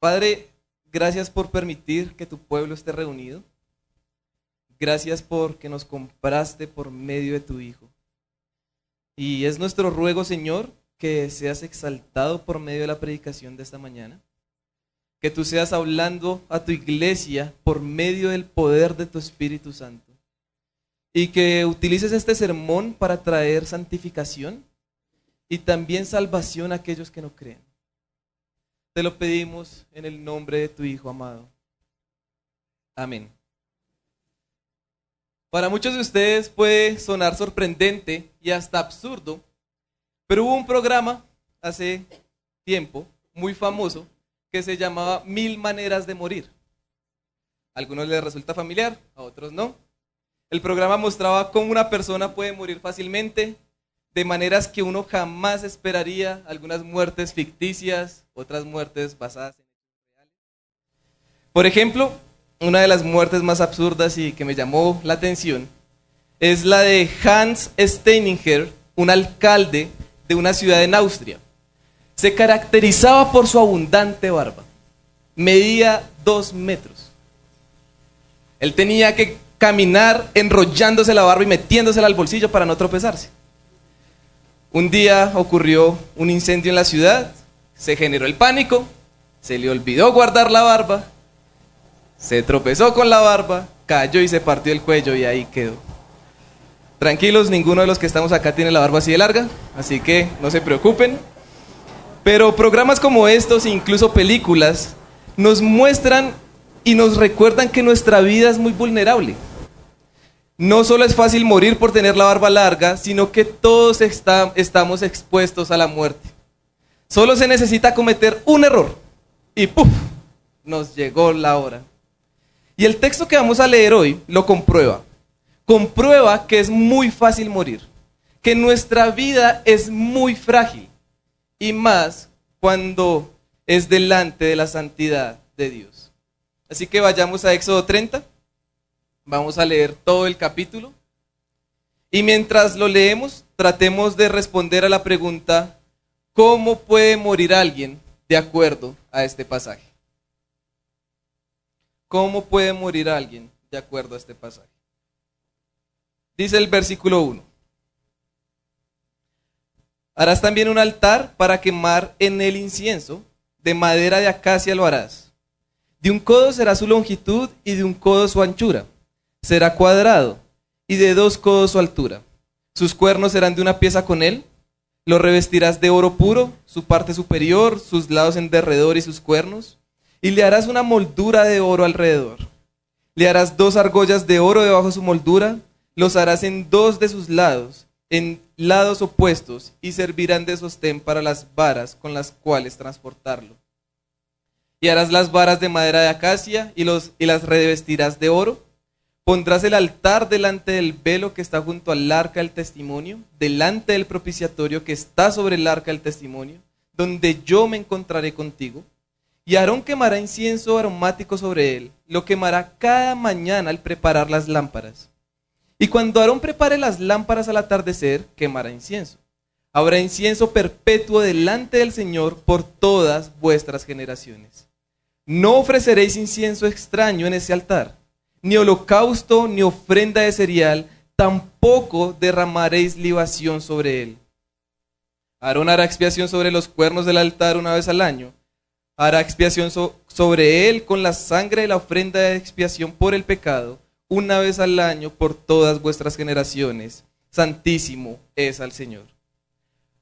Padre, gracias por permitir que tu pueblo esté reunido. Gracias porque nos compraste por medio de tu Hijo. Y es nuestro ruego, Señor, que seas exaltado por medio de la predicación de esta mañana. Que tú seas hablando a tu iglesia por medio del poder de tu Espíritu Santo. Y que utilices este sermón para traer santificación y también salvación a aquellos que no creen. Te lo pedimos en el nombre de tu Hijo amado. Amén. Para muchos de ustedes puede sonar sorprendente y hasta absurdo, pero hubo un programa hace tiempo muy famoso que se llamaba Mil Maneras de Morir. A algunos les resulta familiar, a otros no. El programa mostraba cómo una persona puede morir fácilmente, de maneras que uno jamás esperaría, algunas muertes ficticias, otras muertes basadas en reales. Por ejemplo, una de las muertes más absurdas y que me llamó la atención es la de Hans Steininger, un alcalde de una ciudad en Austria. Se caracterizaba por su abundante barba. Medía dos metros. Él tenía que caminar enrollándose la barba y metiéndosela al bolsillo para no tropezarse. Un día ocurrió un incendio en la ciudad, se generó el pánico, se le olvidó guardar la barba, se tropezó con la barba, cayó y se partió el cuello y ahí quedó. Tranquilos, ninguno de los que estamos acá tiene la barba así de larga, así que no se preocupen. Pero programas como estos, incluso películas, nos muestran y nos recuerdan que nuestra vida es muy vulnerable. No solo es fácil morir por tener la barba larga, sino que todos estamos expuestos a la muerte. Solo se necesita cometer un error y ¡puf! Nos llegó la hora. Y el texto que vamos a leer hoy lo comprueba. Comprueba que es muy fácil morir, que nuestra vida es muy frágil y más cuando es delante de la santidad de Dios. Así que vayamos a Éxodo 30. Vamos a leer todo el capítulo. Y mientras lo leemos, tratemos de responder a la pregunta, ¿Cómo puede morir alguien de acuerdo a este pasaje? ¿Cómo puede morir alguien de acuerdo a este pasaje? Dice el versículo 1. Harás también un altar para quemar en el incienso, de madera de acacia lo harás. De un codo será su longitud y de un codo su anchura. Será cuadrado y de dos codos su altura. Sus cuernos serán de una pieza con él lo revestirás de oro puro, su parte superior, sus lados en derredor y sus cuernos, y le harás una moldura de oro alrededor. Le harás dos argollas de oro debajo de su moldura, los harás en dos de sus lados, en lados opuestos, y servirán de sostén para las varas con las cuales transportarlo. Y harás las varas de madera de acacia y, y las revestirás de oro Pondrás el altar delante del velo que está junto al arca del testimonio, delante del propiciatorio que está sobre el arca del testimonio, donde yo me encontraré contigo. Y Aarón quemará incienso aromático sobre él, lo quemará cada mañana al preparar las lámparas. Y cuando Aarón prepare las lámparas al atardecer, quemará incienso. Habrá incienso perpetuo delante del Señor por todas vuestras generaciones. No ofreceréis incienso extraño en ese altar ni holocausto, ni ofrenda de cereal, tampoco derramaréis libación sobre él. Aarón hará expiación sobre los cuernos del altar una vez al año. Hará expiación sobre él con la sangre de la ofrenda de expiación por el pecado, una vez al año por todas vuestras generaciones. Santísimo es al Señor.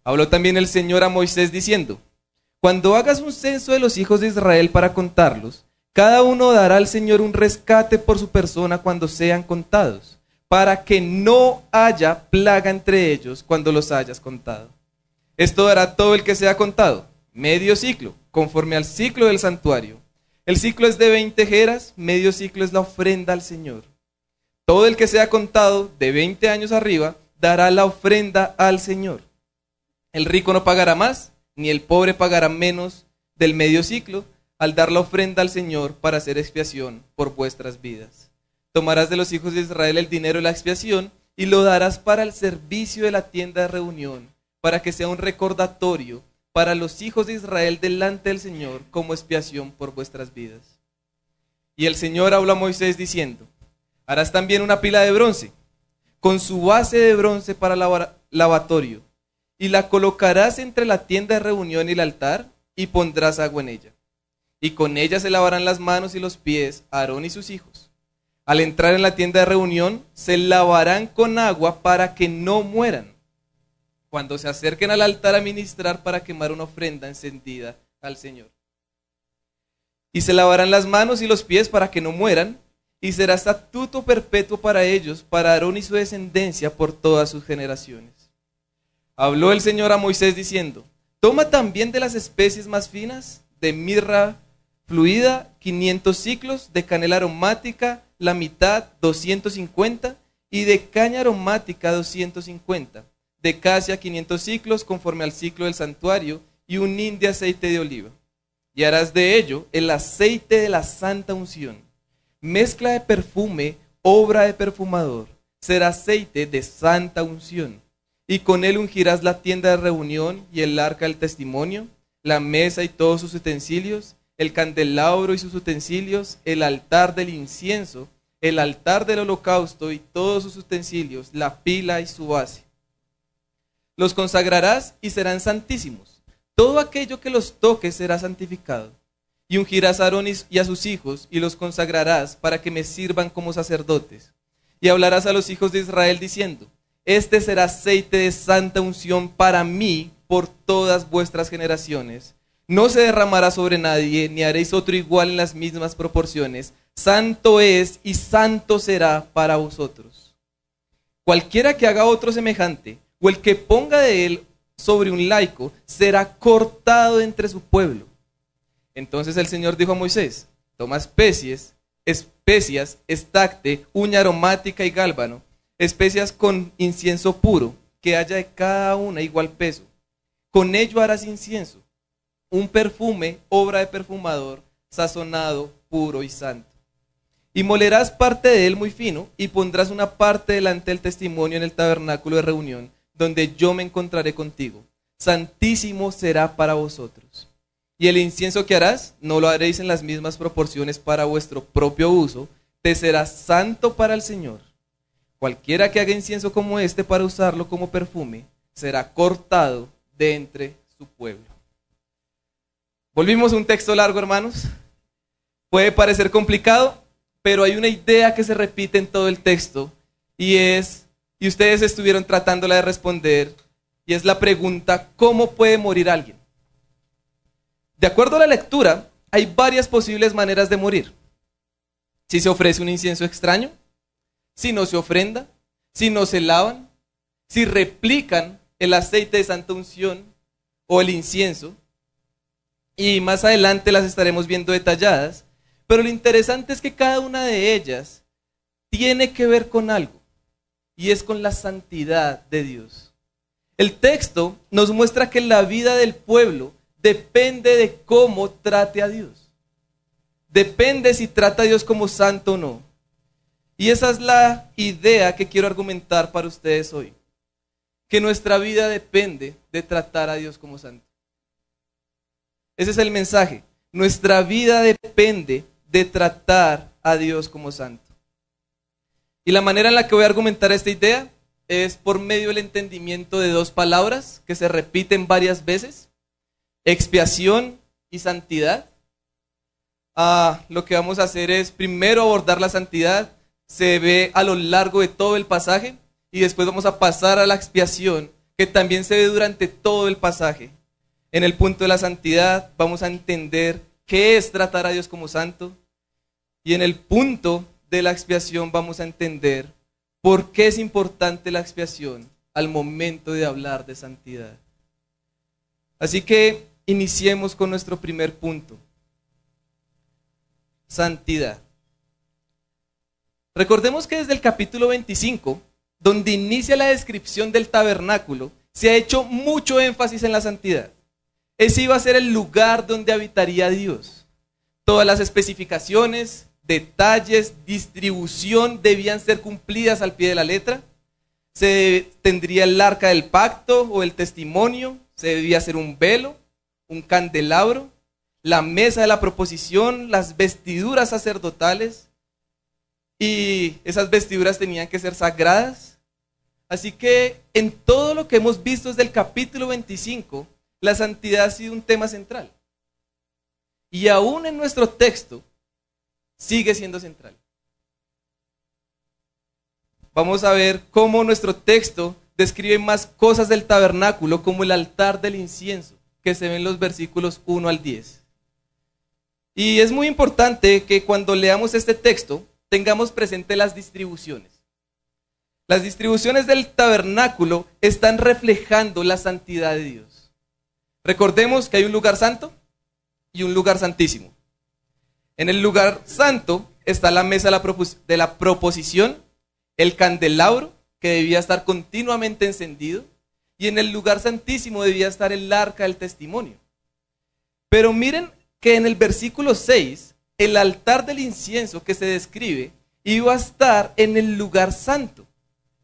Habló también el Señor a Moisés diciendo, Cuando hagas un censo de los hijos de Israel para contarlos, cada uno dará al Señor un rescate por su persona cuando sean contados, para que no haya plaga entre ellos cuando los hayas contado. Esto dará todo el que sea contado, medio ciclo, conforme al ciclo del santuario. El ciclo es de 20 jeras, medio ciclo es la ofrenda al Señor. Todo el que sea contado de 20 años arriba dará la ofrenda al Señor. El rico no pagará más, ni el pobre pagará menos del medio ciclo, al dar la ofrenda al Señor para hacer expiación por vuestras vidas. Tomarás de los hijos de Israel el dinero de la expiación y lo darás para el servicio de la tienda de reunión, para que sea un recordatorio para los hijos de Israel delante del Señor como expiación por vuestras vidas. Y el Señor habló a Moisés diciendo, harás también una pila de bronce, con su base de bronce para lavatorio, y la colocarás entre la tienda de reunión y el altar, y pondrás agua en ella. Y con ella se lavarán las manos y los pies Aarón y sus hijos. Al entrar en la tienda de reunión, se lavarán con agua para que no mueran cuando se acerquen al altar a ministrar para quemar una ofrenda encendida al Señor. Y se lavarán las manos y los pies para que no mueran, y será estatuto perpetuo para ellos, para Aarón y su descendencia por todas sus generaciones. Habló el Señor a Moisés diciendo, toma también de las especies más finas, de mirra fluida, 500 ciclos, de canela aromática, la mitad, 250, y de caña aromática, 250 de casia 500 ciclos conforme al ciclo del santuario y un hin de aceite de oliva. Y harás de ello el aceite de la santa unción, mezcla de perfume, obra de perfumador, será aceite de santa unción. Y con él ungirás la tienda de reunión y el arca del testimonio, la mesa y todos sus utensilios, el candelabro y sus utensilios, el altar del incienso, el altar del holocausto y todos sus utensilios, la pila y su base los consagrarás y serán santísimos. Todo aquello que los toque será santificado. Y ungirás a Aarón y a sus hijos y los consagrarás para que me sirvan como sacerdotes. Y hablarás a los hijos de Israel diciendo, este será aceite de santa unción para mí por todas vuestras generaciones. No se derramará sobre nadie, ni haréis otro igual en las mismas proporciones. Santo es y santo será para vosotros. Cualquiera que haga otro semejante, o el que ponga de él sobre un laico será cortado entre su pueblo. Entonces el Señor dijo a Moisés, toma especies, especias, estacte, uña aromática y gálbano, especias con incienso puro, que haya de cada una igual peso. Con ello harás incienso, un perfume, obra de perfumador, sazonado, puro y santo. Y molerás parte de él muy fino, y pondrás una parte delante del testimonio en el tabernáculo de reunión, donde yo me encontraré contigo. Santísimo será para vosotros. Y el incienso que harás, no lo haréis en las mismas proporciones para vuestro propio uso, te será santo para el Señor. Cualquiera que haga incienso como este para usarlo como perfume, será cortado de entre su pueblo. Volvimos a un texto largo, hermanos. Puede parecer complicado, pero hay una idea que se repite en todo el texto y es y ustedes estuvieron tratándola de responder, y es la pregunta, ¿cómo puede morir alguien? De acuerdo a la lectura, hay varias posibles maneras de morir. Si se ofrece un incienso extraño, si no se ofrenda, si no se lavan, si replican el aceite de santa unción o el incienso, y más adelante las estaremos viendo detalladas, pero lo interesante es que cada una de ellas tiene que ver con algo y es con la santidad de Dios. El texto nos muestra que la vida del pueblo depende de cómo trate a Dios. Depende si trata a Dios como santo o no. Y esa es la idea que quiero argumentar para ustedes hoy. Que nuestra vida depende de tratar a Dios como santo. Ese es el mensaje. Nuestra vida depende de tratar a Dios como santo. Y la manera en la que voy a argumentar esta idea es por medio del entendimiento de dos palabras que se repiten varias veces, expiación y santidad. Ah, lo que vamos a hacer es primero abordar la santidad, se ve a lo largo de todo el pasaje, y después vamos a pasar a la expiación, que también se ve durante todo el pasaje. En el punto de la santidad vamos a entender qué es tratar a Dios como santo, y en el punto de la expiación vamos a entender por qué es importante la expiación al momento de hablar de santidad. Así que iniciemos con nuestro primer punto. Santidad. Recordemos que desde el capítulo 25, donde inicia la descripción del tabernáculo, se ha hecho mucho énfasis en la santidad. Ese iba a ser el lugar donde habitaría Dios. Todas las especificaciones, detalles, distribución debían ser cumplidas al pie de la letra. Se tendría el arca del pacto o el testimonio, se debía hacer un velo, un candelabro, la mesa de la proposición, las vestiduras sacerdotales, y esas vestiduras tenían que ser sagradas. Así que en todo lo que hemos visto desde el capítulo 25, la santidad ha sido un tema central. Y aún en nuestro texto sigue siendo central. Vamos a ver cómo nuestro texto describe más cosas del tabernáculo, como el altar del incienso, que se ven en los versículos 1 al 10. Y es muy importante que cuando leamos este texto tengamos presente las distribuciones. Las distribuciones del tabernáculo están reflejando la santidad de Dios. Recordemos que hay un lugar santo y un lugar santísimo. En el lugar santo está la mesa de la proposición, el candelabro, que debía estar continuamente encendido, y en el lugar santísimo debía estar el arca del testimonio. Pero miren que en el versículo 6, el altar del incienso que se describe iba a estar en el lugar santo.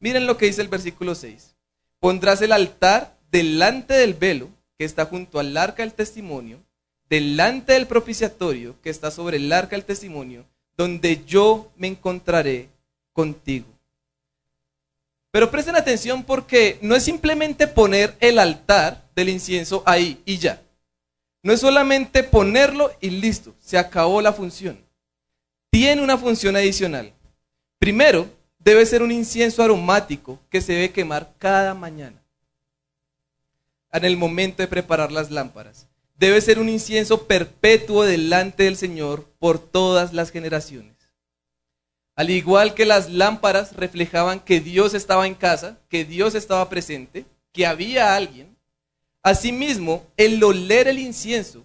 Miren lo que dice el versículo 6. Pondrás el altar delante del velo que está junto al arca del testimonio, delante del propiciatorio que está sobre el arca del testimonio, donde yo me encontraré contigo. Pero presten atención porque no es simplemente poner el altar del incienso ahí y ya. No es solamente ponerlo y listo, se acabó la función. Tiene una función adicional. Primero, debe ser un incienso aromático que se debe quemar cada mañana. En el momento de preparar las lámparas. Debe ser un incienso perpetuo delante del Señor por todas las generaciones. Al igual que las lámparas reflejaban que Dios estaba en casa, que Dios estaba presente, que había alguien, asimismo el oler el incienso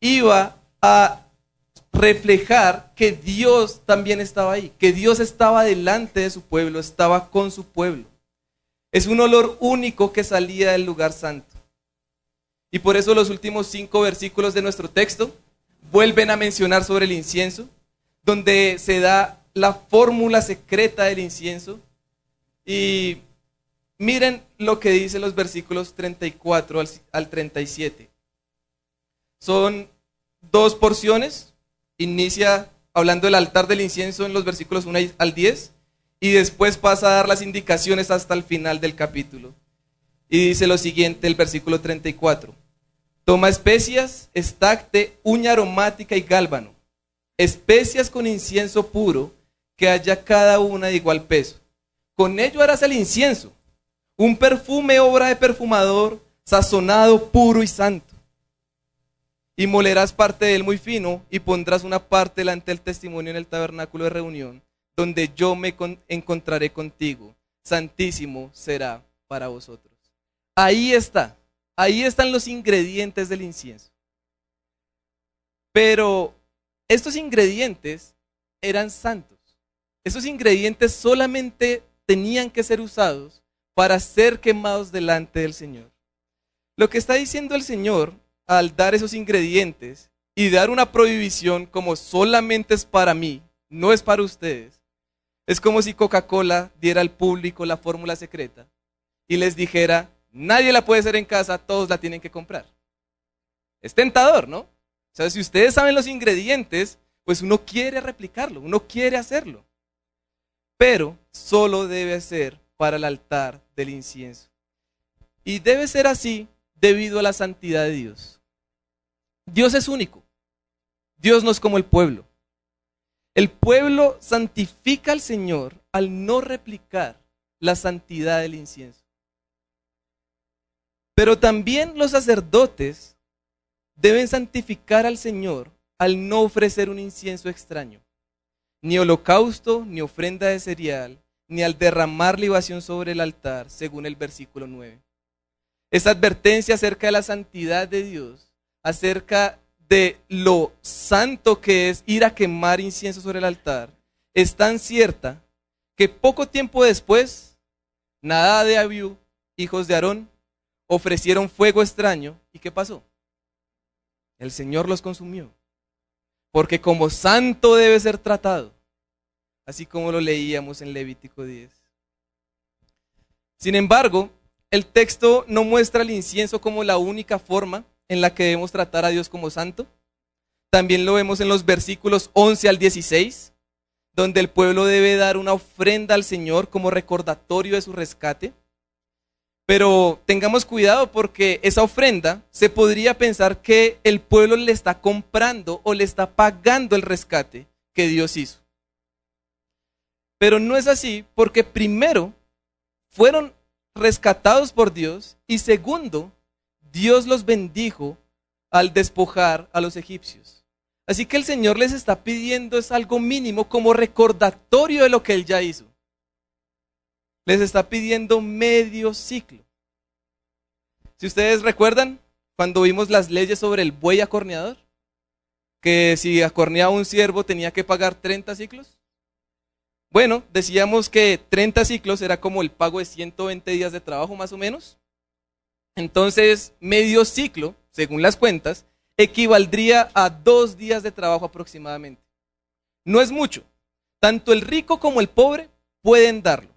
iba a reflejar que Dios también estaba ahí, que Dios estaba delante de su pueblo, estaba con su pueblo. Es un olor único que salía del lugar santo. Y por eso los últimos cinco versículos de nuestro texto vuelven a mencionar sobre el incienso, donde se da la fórmula secreta del incienso. Y miren lo que dice los versículos 34 al, 37. Son dos porciones. Inicia hablando del altar del incienso en los versículos 1 al 10 y después pasa a dar las indicaciones hasta el final del capítulo. Y dice lo siguiente el versículo 34. Toma especias, estacte, uña aromática y gálbano, especias con incienso puro que haya cada una de igual peso. Con ello harás el incienso, un perfume obra de perfumador, sazonado, puro y santo. Y molerás parte de él muy fino y pondrás una parte delante del testimonio en el tabernáculo de reunión, donde yo me encontraré contigo. Santísimo será para vosotros. Ahí está, ahí están los ingredientes del incienso. Pero estos ingredientes eran santos. Esos ingredientes solamente tenían que ser usados para ser quemados delante del Señor. Lo que está diciendo el Señor al dar esos ingredientes y dar una prohibición como solamente es para mí, no es para ustedes, es como si Coca-Cola diera al público la fórmula secreta y les dijera, nadie la puede hacer en casa, todos la tienen que comprar. Es tentador, ¿no? O sea, si ustedes saben los ingredientes, pues uno quiere replicarlo, uno quiere hacerlo pero solo debe ser para el altar del incienso. Y debe ser así debido a la santidad de Dios. Dios es único. Dios no es como el pueblo. El pueblo santifica al Señor al no replicar la santidad del incienso. Pero también los sacerdotes deben santificar al Señor al no ofrecer un incienso extraño ni holocausto, ni ofrenda de cereal, ni al derramar libación sobre el altar, según el versículo 9. Esta advertencia acerca de la santidad de Dios, acerca de lo santo que es ir a quemar incienso sobre el altar, es tan cierta que poco tiempo después, Nadá de Abiú, hijos de Aarón, ofrecieron fuego extraño. ¿Y qué pasó? El Señor los consumió porque como santo debe ser tratado, así como lo leíamos en Levítico 10. Sin embargo, el texto no muestra el incienso como la única forma en la que debemos tratar a Dios como santo. También lo vemos en los versículos 11 al 16, donde el pueblo debe dar una ofrenda al Señor como recordatorio de su rescate. Pero tengamos cuidado porque esa ofrenda se podría pensar que el pueblo le está comprando o le está pagando el rescate que Dios hizo. Pero no es así porque primero fueron rescatados por Dios y segundo, Dios los bendijo al despojar a los egipcios. Así que el Señor les está pidiendo es algo mínimo como recordatorio de lo que Él ya hizo. Les está pidiendo medio ciclo. Si ustedes recuerdan, cuando vimos las leyes sobre el buey acorneador, que si acorneaba un siervo tenía que pagar 30 ciclos. Bueno, decíamos que 30 ciclos era como el pago de 120 días de trabajo más o menos. Entonces, medio ciclo, según las cuentas, equivaldría a dos días de trabajo aproximadamente. No es mucho. Tanto el rico como el pobre pueden darlo,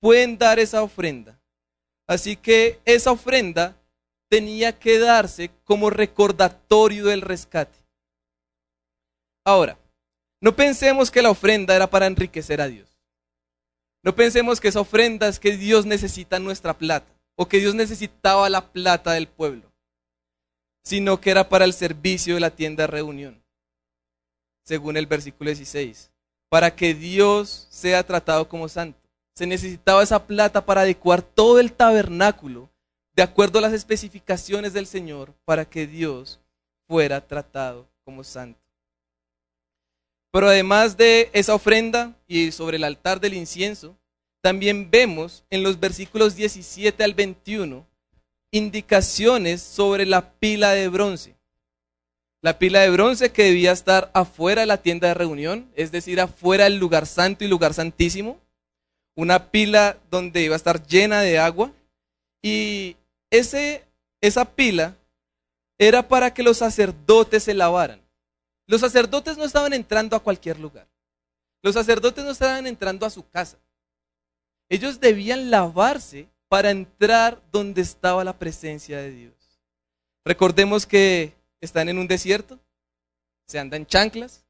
pueden dar esa ofrenda. Así que esa ofrenda tenía que darse como recordatorio del rescate. Ahora, no pensemos que la ofrenda era para enriquecer a Dios. No pensemos que esa ofrenda es que Dios necesita nuestra plata o que Dios necesitaba la plata del pueblo, sino que era para el servicio de la tienda de reunión, según el versículo 16, para que Dios sea tratado como santo. Se necesitaba esa plata para adecuar todo el tabernáculo de acuerdo a las especificaciones del Señor para que Dios fuera tratado como santo. Pero además de esa ofrenda y sobre el altar del incienso, también vemos en los versículos 17 al 21 indicaciones sobre la pila de bronce. La pila de bronce que debía estar afuera de la tienda de reunión, es decir, afuera del lugar santo y lugar santísimo. Una pila donde iba a estar llena de agua. Y ese, esa pila era para que los sacerdotes se lavaran. Los sacerdotes no estaban entrando a cualquier lugar. Los sacerdotes no estaban entrando a su casa. Ellos debían lavarse para entrar donde estaba la presencia de Dios. Recordemos que están en un desierto, se andan chanclas,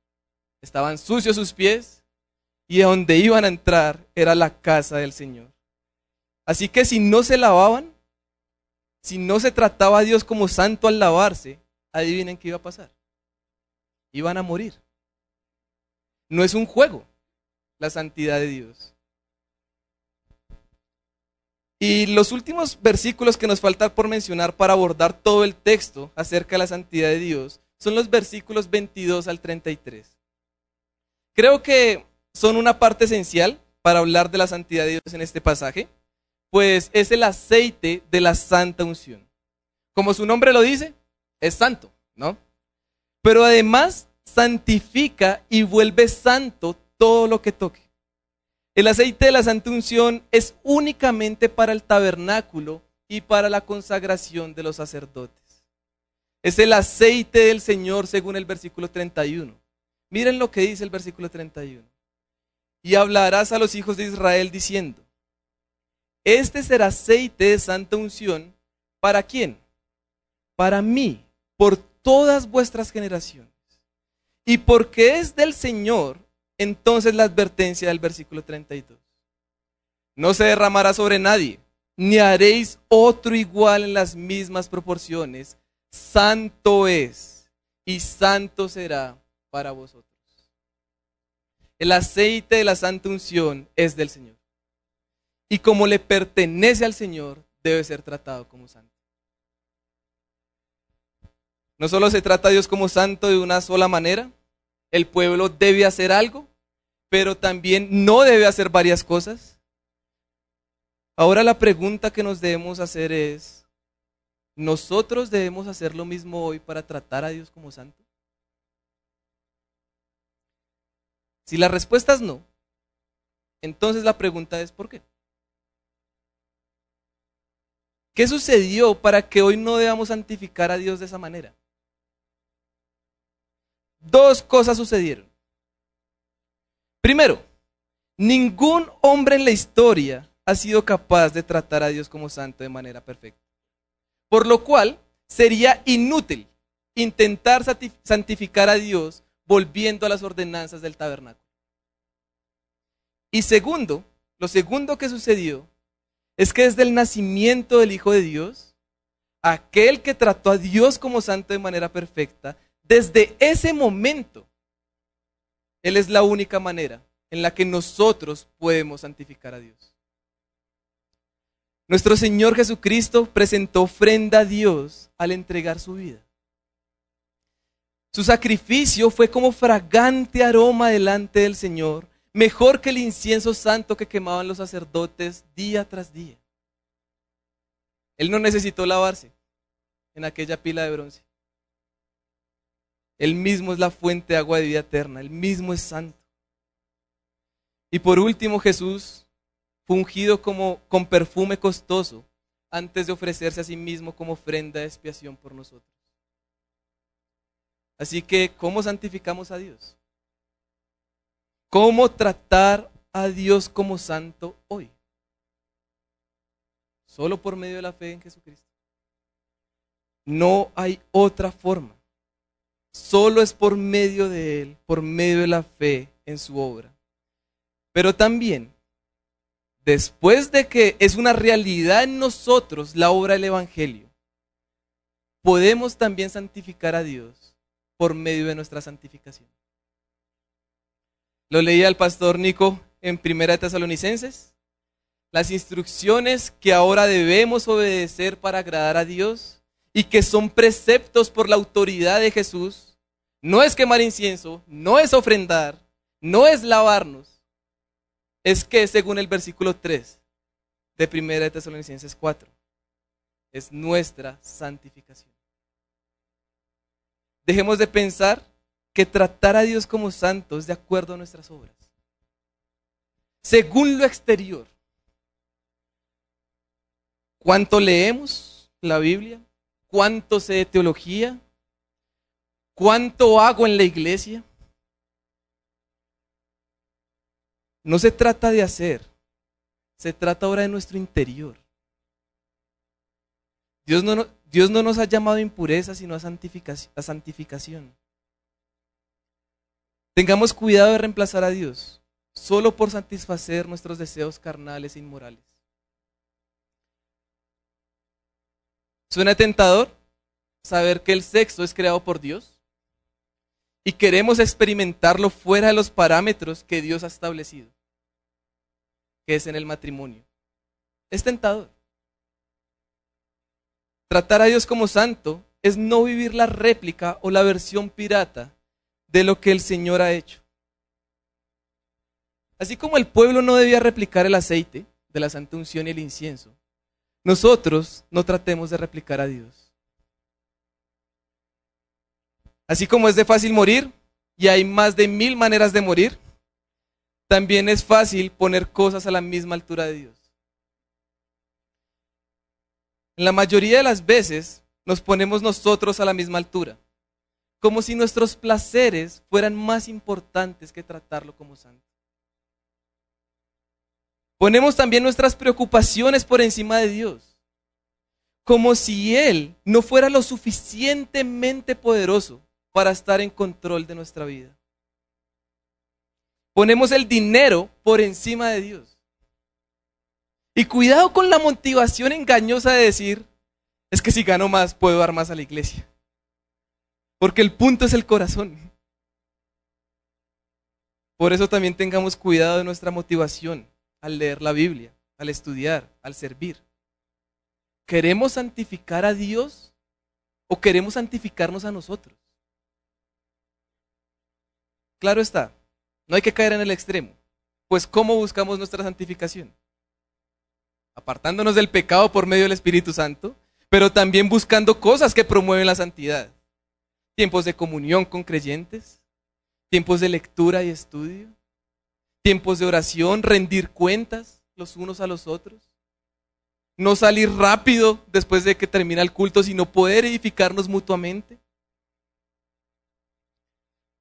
estaban sucios sus pies y donde iban a entrar era la casa del Señor. Así que si no se lavaban, si no se trataba a Dios como santo al lavarse, adivinen qué iba a pasar iban a morir. No es un juego la santidad de Dios. Y los últimos versículos que nos faltan por mencionar para abordar todo el texto acerca de la santidad de Dios son los versículos 22 al 33. Creo que son una parte esencial para hablar de la santidad de Dios en este pasaje, pues es el aceite de la santa unción. Como su nombre lo dice, es santo, ¿no? pero además santifica y vuelve santo todo lo que toque. El aceite de la santa unción es únicamente para el tabernáculo y para la consagración de los sacerdotes. Es el aceite del Señor según el versículo 31. Miren lo que dice el versículo 31. Y hablarás a los hijos de Israel diciendo, este será aceite de santa unción, ¿para quién? Para mí, por todas vuestras generaciones. Y porque es del Señor, entonces la advertencia del versículo 32. No se derramará sobre nadie, ni haréis otro igual en las mismas proporciones. Santo es y santo será para vosotros. El aceite de la santa unción es del Señor. Y como le pertenece al Señor, debe ser tratado como santo. No solo se trata a Dios como santo de una sola manera, el pueblo debe hacer algo, pero también no debe hacer varias cosas. Ahora la pregunta que nos debemos hacer es, ¿nosotros debemos hacer lo mismo hoy para tratar a Dios como santo? Si la respuesta es no, entonces la pregunta es ¿por qué? ¿Qué sucedió para que hoy no debamos santificar a Dios de esa manera? Dos cosas sucedieron. Primero, ningún hombre en la historia ha sido capaz de tratar a Dios como santo de manera perfecta. Por lo cual, sería inútil intentar santificar a Dios volviendo a las ordenanzas del tabernáculo. Y segundo, lo segundo que sucedió es que desde el nacimiento del Hijo de Dios, aquel que trató a Dios como santo de manera perfecta, desde ese momento, Él es la única manera en la que nosotros podemos santificar a Dios. Nuestro Señor Jesucristo presentó ofrenda a Dios al entregar su vida. Su sacrificio fue como fragante aroma delante del Señor, mejor que el incienso santo que quemaban los sacerdotes día tras día. Él no necesitó lavarse en aquella pila de bronce. Él mismo es la fuente de agua de vida eterna, él mismo es santo. Y por último, Jesús fue ungido como, con perfume costoso antes de ofrecerse a sí mismo como ofrenda de expiación por nosotros. Así que, ¿cómo santificamos a Dios? ¿Cómo tratar a Dios como santo hoy? Solo por medio de la fe en Jesucristo. No hay otra forma. Solo es por medio de Él, por medio de la fe en su obra. Pero también, después de que es una realidad en nosotros la obra del Evangelio, podemos también santificar a Dios por medio de nuestra santificación. Lo leía el pastor Nico en Primera de Tesalonicenses. Las instrucciones que ahora debemos obedecer para agradar a Dios y que son preceptos por la autoridad de Jesús, no es quemar incienso, no es ofrendar, no es lavarnos, es que según el versículo 3 de Primera de Tesalonicenses 4, es nuestra santificación. Dejemos de pensar que tratar a Dios como santo es de acuerdo a nuestras obras. Según lo exterior, ¿cuánto leemos la Biblia? ¿Cuánto sé de teología? ¿Cuánto hago en la iglesia? No se trata de hacer, se trata ahora de nuestro interior. Dios no, Dios no nos ha llamado a impureza, sino a santificación, a santificación. Tengamos cuidado de reemplazar a Dios solo por satisfacer nuestros deseos carnales e inmorales. ¿Suena tentador saber que el sexo es creado por Dios? Y queremos experimentarlo fuera de los parámetros que Dios ha establecido, que es en el matrimonio. Es tentador. Tratar a Dios como santo es no vivir la réplica o la versión pirata de lo que el Señor ha hecho. Así como el pueblo no debía replicar el aceite de la santa unción y el incienso, nosotros no tratemos de replicar a Dios. Así como es de fácil morir y hay más de mil maneras de morir, también es fácil poner cosas a la misma altura de Dios. En la mayoría de las veces nos ponemos nosotros a la misma altura, como si nuestros placeres fueran más importantes que tratarlo como santo. Ponemos también nuestras preocupaciones por encima de Dios, como si Él no fuera lo suficientemente poderoso para estar en control de nuestra vida. Ponemos el dinero por encima de Dios. Y cuidado con la motivación engañosa de decir, es que si gano más puedo dar más a la iglesia. Porque el punto es el corazón. Por eso también tengamos cuidado de nuestra motivación al leer la Biblia, al estudiar, al servir. ¿Queremos santificar a Dios o queremos santificarnos a nosotros? Claro está, no hay que caer en el extremo. Pues ¿cómo buscamos nuestra santificación? Apartándonos del pecado por medio del Espíritu Santo, pero también buscando cosas que promueven la santidad. Tiempos de comunión con creyentes, tiempos de lectura y estudio, tiempos de oración, rendir cuentas los unos a los otros. No salir rápido después de que termina el culto, sino poder edificarnos mutuamente.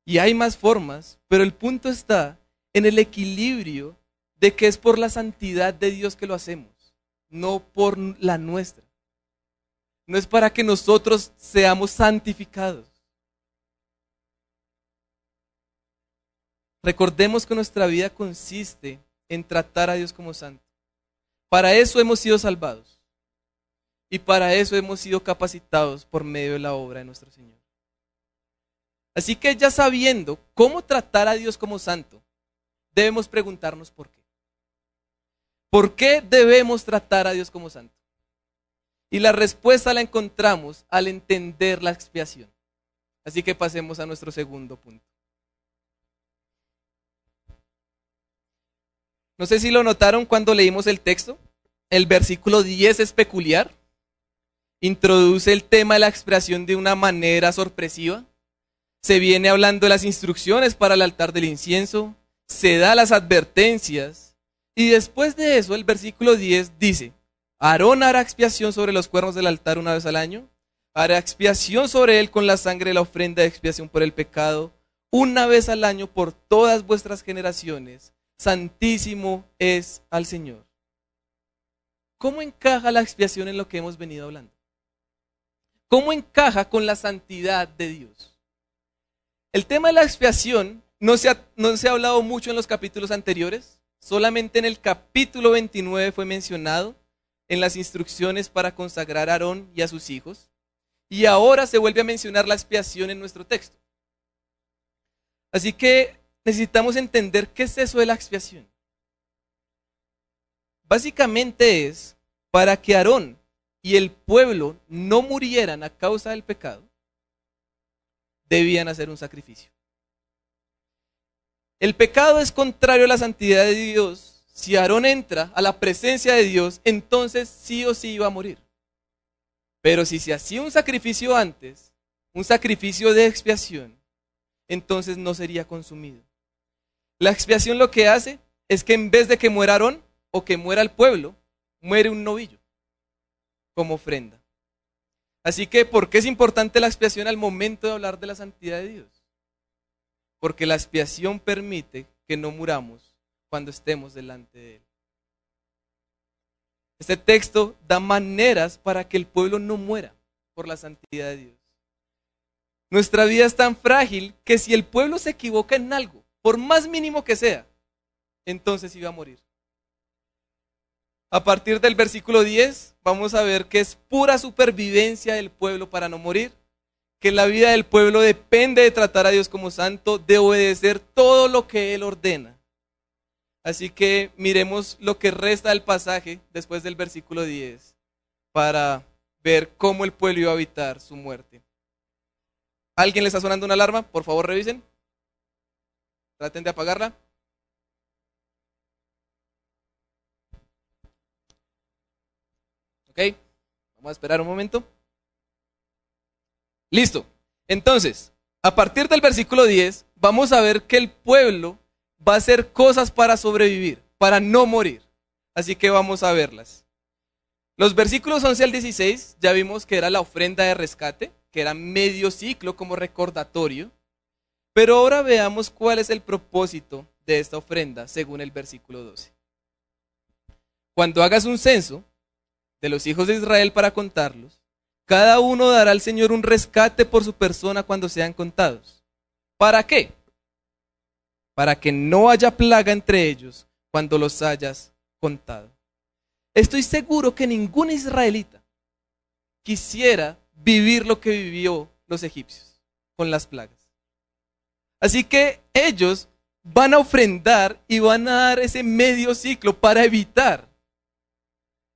Y hay más formas, pero el punto está en el equilibrio de que es por la santidad de Dios que lo hacemos, no por la nuestra. no es para que nosotros seamos santificados. Recordemos que nuestra vida consiste en tratar a Dios como santo. Para eso hemos sido salvados. Y para eso hemos sido capacitados por medio de la obra de nuestro Señor. Así que ya sabiendo cómo tratar a Dios como santo, debemos preguntarnos por qué. ¿Por qué debemos tratar a Dios como santo? Y la respuesta la encontramos al entender la expiación. Así que pasemos a nuestro segundo punto. No sé si lo notaron cuando leímos el texto. El versículo 10 es peculiar. Introduce el tema de la expiación de una manera sorpresiva. Se viene hablando de las instrucciones para el altar del incienso. Se da las advertencias. Y después de eso, el versículo 10 dice, Aarón hará expiación sobre los cuernos del altar una vez al año. Hará expiación sobre él con la sangre de la ofrenda de expiación por el pecado, una vez al año por todas vuestras generaciones santísimo es al Señor. ¿Cómo encaja la expiación en lo que hemos venido hablando? ¿Cómo encaja con la santidad de Dios? El tema de la expiación no se ha, no se ha hablado mucho en los capítulos anteriores, solamente en el capítulo 29 fue mencionado en las instrucciones para consagrar a Aarón y a sus hijos, y ahora se vuelve a mencionar la expiación en nuestro texto. Así que necesitamos entender qué es eso de la expiación. Básicamente es para que Aarón y el pueblo no murieran a causa del pecado, debían hacer un sacrificio. El pecado es contrario a la santidad de Dios. Si Aarón entra a la presencia de Dios, entonces sí o sí iba a morir. Pero si se hacía un sacrificio antes, un sacrificio de expiación, entonces no sería consumido. La expiación lo que hace es que en vez de que muera Aarón o que muera el pueblo, muere un novillo como ofrenda. Así que, ¿por qué es importante la expiación al momento de hablar de la santidad de Dios? Porque la expiación permite que no muramos cuando estemos delante de Él. Este texto da maneras para que el pueblo no muera por la santidad de Dios. Nuestra vida es tan frágil que si el pueblo se equivoca en algo, por más mínimo que sea, entonces iba a morir. A partir del versículo 10 vamos a ver que es pura supervivencia del pueblo para no morir, que la vida del pueblo depende de tratar a Dios como santo, de obedecer todo lo que Él ordena. Así que miremos lo que resta del pasaje después del versículo 10 para ver cómo el pueblo iba a evitar su muerte. ¿Alguien le está sonando una alarma? Por favor, revisen. Traten de apagarla. Ok, vamos a esperar un momento. Listo. Entonces, a partir del versículo 10, vamos a ver que el pueblo va a hacer cosas para sobrevivir, para no morir. Así que vamos a verlas. Los versículos 11 al 16 ya vimos que era la ofrenda de rescate, que era medio ciclo como recordatorio. Pero ahora veamos cuál es el propósito de esta ofrenda según el versículo 12. Cuando hagas un censo de los hijos de Israel para contarlos, cada uno dará al Señor un rescate por su persona cuando sean contados. ¿Para qué? Para que no haya plaga entre ellos cuando los hayas contado. Estoy seguro que ningún israelita quisiera vivir lo que vivió los egipcios con las plagas. Así que ellos van a ofrendar y van a dar ese medio ciclo para evitar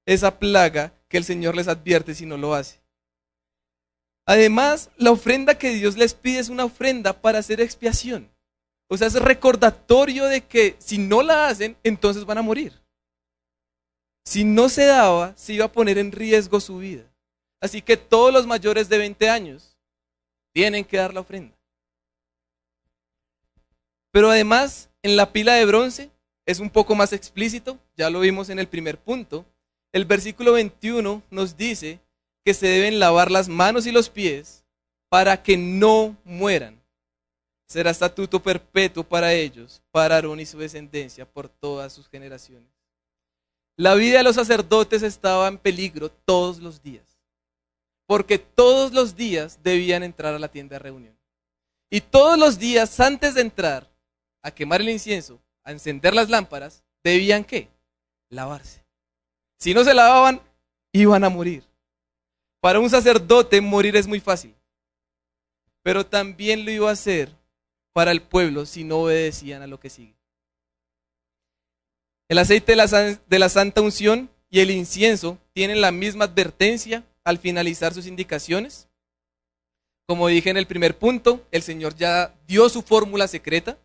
esa plaga que el Señor les advierte si no lo hace. Además, la ofrenda que Dios les pide es una ofrenda para hacer expiación. O sea, es recordatorio de que si no la hacen, entonces van a morir. Si no se daba, se iba a poner en riesgo su vida. Así que todos los mayores de 20 años tienen que dar la ofrenda. Pero además, en la pila de bronce es un poco más explícito, ya lo vimos en el primer punto. El versículo 21 nos dice que se deben lavar las manos y los pies para que no mueran. Será estatuto perpetuo para ellos, para Aarón y su descendencia por todas sus generaciones. La vida de los sacerdotes estaba en peligro todos los días. porque todos los días debían entrar a la tienda de reunión. Y todos los días antes de entrar a quemar el incienso, a encender las lámparas, debían qué? Lavarse. Si no se lavaban, iban a morir. Para un sacerdote morir es muy fácil, pero también lo iba a hacer para el pueblo si no obedecían a lo que sigue. El aceite de la, de la santa unción y el incienso tienen la misma advertencia al finalizar sus indicaciones. Como dije en el primer punto, el Señor ya dio su fórmula secreta,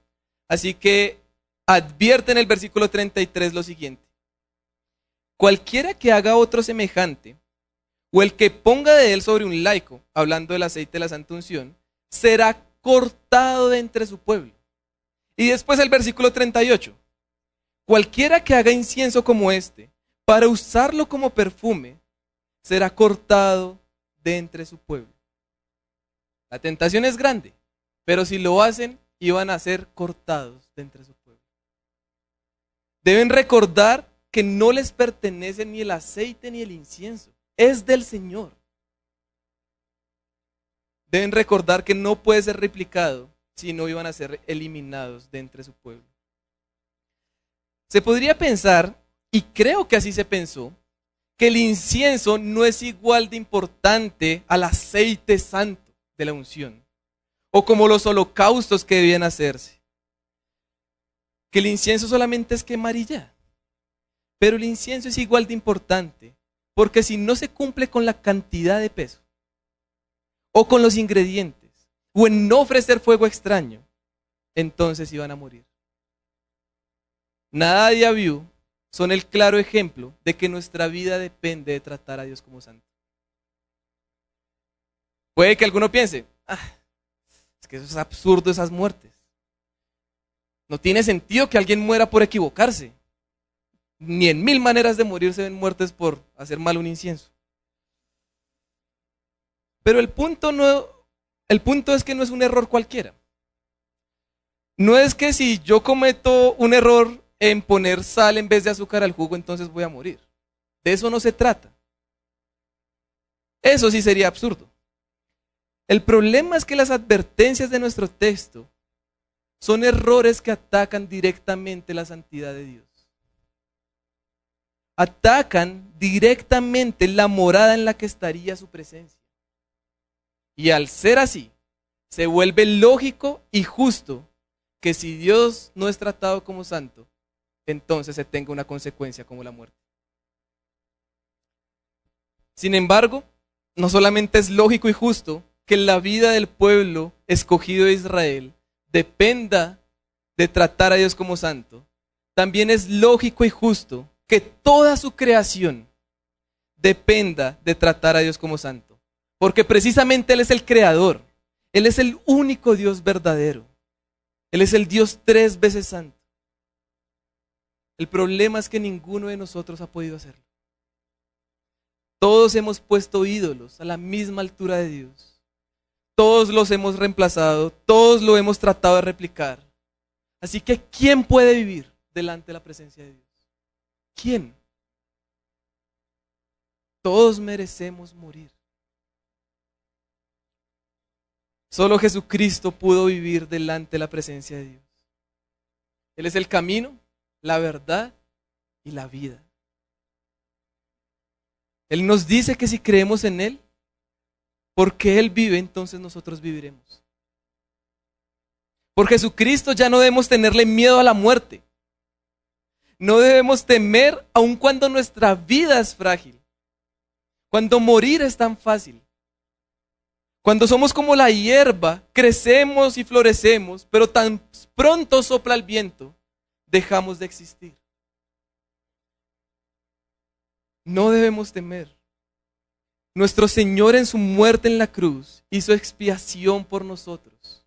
así que advierte en el versículo 33 lo siguiente. Cualquiera que haga otro semejante, o el que ponga de él sobre un laico, hablando del aceite de la santa unción, será cortado de entre su pueblo. Y después el versículo 38. Cualquiera que haga incienso como este, para usarlo como perfume, será cortado de entre su pueblo. La tentación es grande, pero si lo hacen, iban a ser cortados de entre su pueblo. Deben recordar que no les pertenece ni el aceite ni el incienso, es del Señor. Deben recordar que no puede ser replicado si no iban a ser eliminados de entre su pueblo. Se podría pensar, y creo que así se pensó, que el incienso no es igual de importante al aceite santo de la unción, o como los holocaustos que debían hacerse. Que el incienso solamente es quemar y ya. Pero el incienso es igual de importante, porque si no se cumple con la cantidad de peso, o con los ingredientes, o en no ofrecer fuego extraño, entonces iban a morir. Nada y Abiú son el claro ejemplo de que nuestra vida depende de tratar a Dios como santo. Puede que alguno piense, ah, que eso es absurdo esas muertes. No tiene sentido que alguien muera por equivocarse ni en mil maneras de morir se ven muertes por hacer mal un incienso. Pero el punto, no, el punto es que no es un error cualquiera. No es que si yo cometo un error en poner sal en vez de azúcar al jugo, entonces voy a morir. De eso no se trata. Eso sí sería absurdo. El problema es que las advertencias de nuestro texto son errores que atacan directamente la santidad de Dios atacan directamente la morada en la que estaría su presencia. Y al ser así, se vuelve lógico y justo que si Dios no es tratado como santo, entonces se tenga una consecuencia como la muerte. Sin embargo, no solamente es lógico y justo que la vida del pueblo escogido de Israel dependa de tratar a Dios como santo, también es lógico y justo que toda su creación dependa de tratar a Dios como santo. Porque precisamente Él es el creador. Él es el único Dios verdadero. Él es el Dios tres veces santo. El problema es que ninguno de nosotros ha podido hacerlo. Todos hemos puesto ídolos a la misma altura de Dios. Todos los hemos reemplazado, todos lo hemos tratado de replicar. Así que, ¿quién puede vivir delante de la presencia de Dios? ¿Quién? Todos merecemos morir. Solo Jesucristo pudo vivir delante de la presencia de Dios. Él es el camino, la verdad y la vida. Él nos dice que si creemos en Él, porque Él vive, entonces nosotros viviremos. Por Jesucristo ya no debemos tenerle miedo a la muerte. No debemos temer aun cuando nuestra vida es frágil. Cuando morir es tan fácil. Cuando somos como la hierba, crecemos y florecemos, pero tan pronto sopla el viento, dejamos de existir. No debemos temer. Nuestro Señor en su muerte en la cruz hizo expiación por nosotros.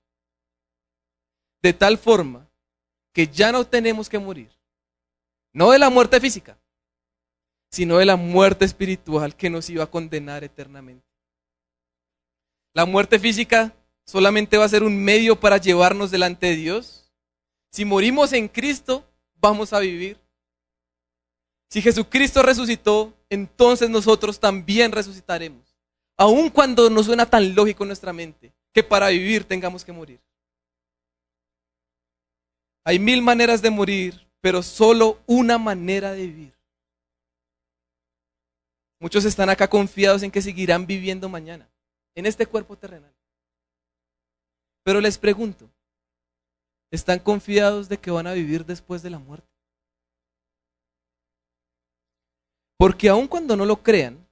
De tal forma que ya no tenemos que morir. No de la muerte física, sino de la muerte espiritual que nos iba a condenar eternamente. La muerte física solamente va a ser un medio para llevarnos delante de Dios. Si morimos en Cristo, vamos a vivir. Si Jesucristo resucitó, entonces nosotros también resucitaremos. aun cuando no suena tan lógico en nuestra mente, que para vivir tengamos que morir. Hay mil maneras de morir, pero solo una manera de vivir. Muchos están acá confiados en que seguirán viviendo mañana, en este cuerpo terrenal. Pero les pregunto, ¿están confiados de que van a vivir después de la muerte? Porque aun cuando no lo crean,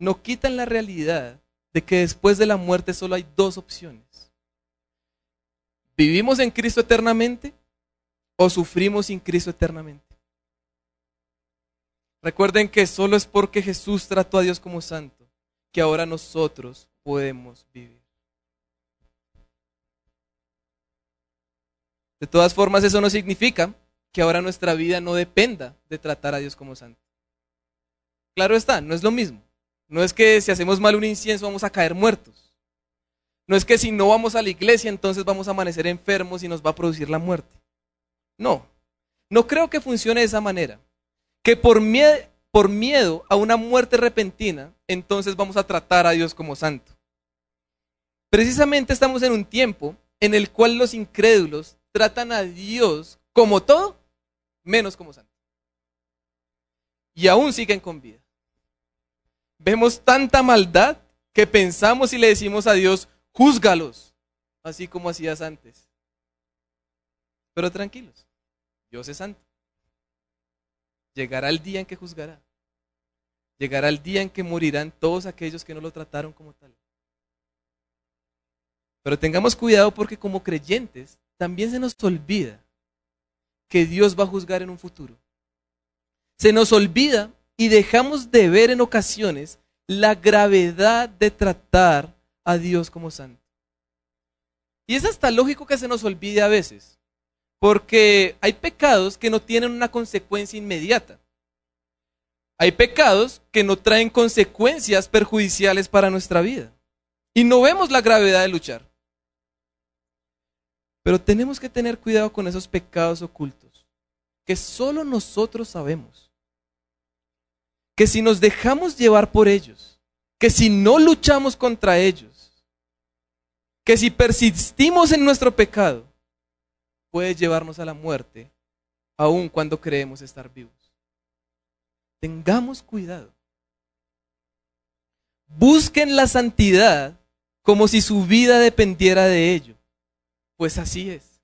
no quitan la realidad de que después de la muerte solo hay dos opciones. ¿Vivimos en Cristo eternamente o sufrimos sin Cristo eternamente? Recuerden que solo es porque Jesús trató a Dios como santo que ahora nosotros podemos vivir. De todas formas, eso no significa que ahora nuestra vida no dependa de tratar a Dios como santo. Claro está, no es lo mismo. No es que si hacemos mal un incienso vamos a caer muertos. No es que si no vamos a la iglesia entonces vamos a amanecer enfermos y nos va a producir la muerte. No, no creo que funcione de esa manera que por, miedo a una muerte repentina, entonces vamos a tratar a Dios como santo. Precisamente estamos en un tiempo en el cual los incrédulos tratan a Dios como todo, menos como santo. Y aún siguen con vida. Vemos tanta maldad que pensamos y le decimos a Dios, júzgalos, así como hacías antes. Pero tranquilos, Dios es santo. Llegará el día en que juzgará. Llegará el día en que morirán todos aquellos que no lo trataron como tal. Pero tengamos cuidado porque como creyentes también se nos olvida que Dios va a juzgar en un futuro. Se nos olvida y dejamos de ver en ocasiones la gravedad de tratar a Dios como santo. Y es hasta lógico que se nos olvide a veces. Porque hay pecados que no tienen una consecuencia inmediata. Hay pecados que no traen consecuencias perjudiciales para nuestra vida. Y no vemos la gravedad de luchar. Pero tenemos que tener cuidado con esos pecados ocultos, que solo nosotros sabemos. Que si nos dejamos llevar por ellos, que si no luchamos contra ellos, que si persistimos en nuestro pecado, puede llevarnos a la muerte, aun cuando creemos estar vivos. Tengamos cuidado. Busquen la santidad como si su vida dependiera de ello, pues así es.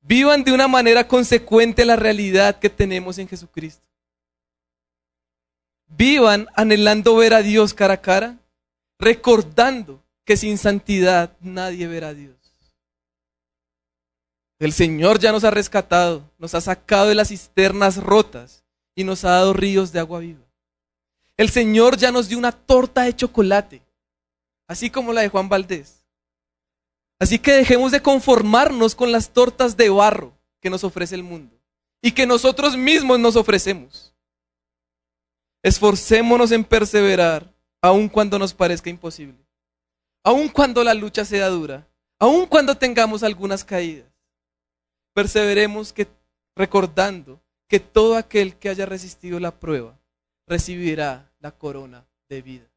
Vivan de una manera consecuente la realidad que tenemos en Jesucristo. Vivan anhelando ver a Dios cara a cara, recordando que sin santidad nadie verá a Dios. El Señor ya nos ha rescatado, nos ha sacado de las cisternas rotas y nos ha dado ríos de agua viva. El Señor ya nos dio una torta de chocolate, así como la de Juan Valdés. Así que dejemos de conformarnos con las tortas de barro que nos ofrece el mundo y que nosotros mismos nos ofrecemos. Esforcémonos en perseverar, aun cuando nos parezca imposible, aun cuando la lucha sea dura, aun cuando tengamos algunas caídas perseveremos que, recordando que todo aquel que haya resistido la prueba recibirá la corona de vida.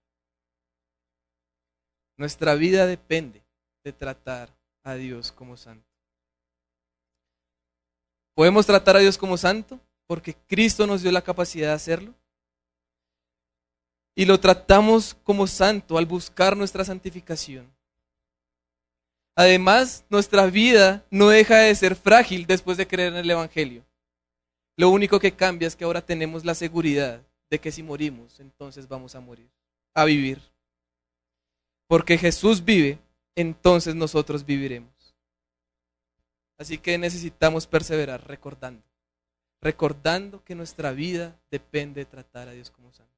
Nuestra vida depende de tratar a Dios como santo. ¿Podemos tratar a Dios como santo? Porque Cristo nos dio la capacidad de hacerlo. Y lo tratamos como santo al buscar nuestra santificación. Además, nuestra vida no deja de ser frágil después de creer en el Evangelio. Lo único que cambia es que ahora tenemos la seguridad de que si morimos, entonces vamos a morir, a vivir. Porque Jesús vive, entonces nosotros viviremos. Así que necesitamos perseverar recordando, recordando que nuestra vida depende de tratar a Dios como santo.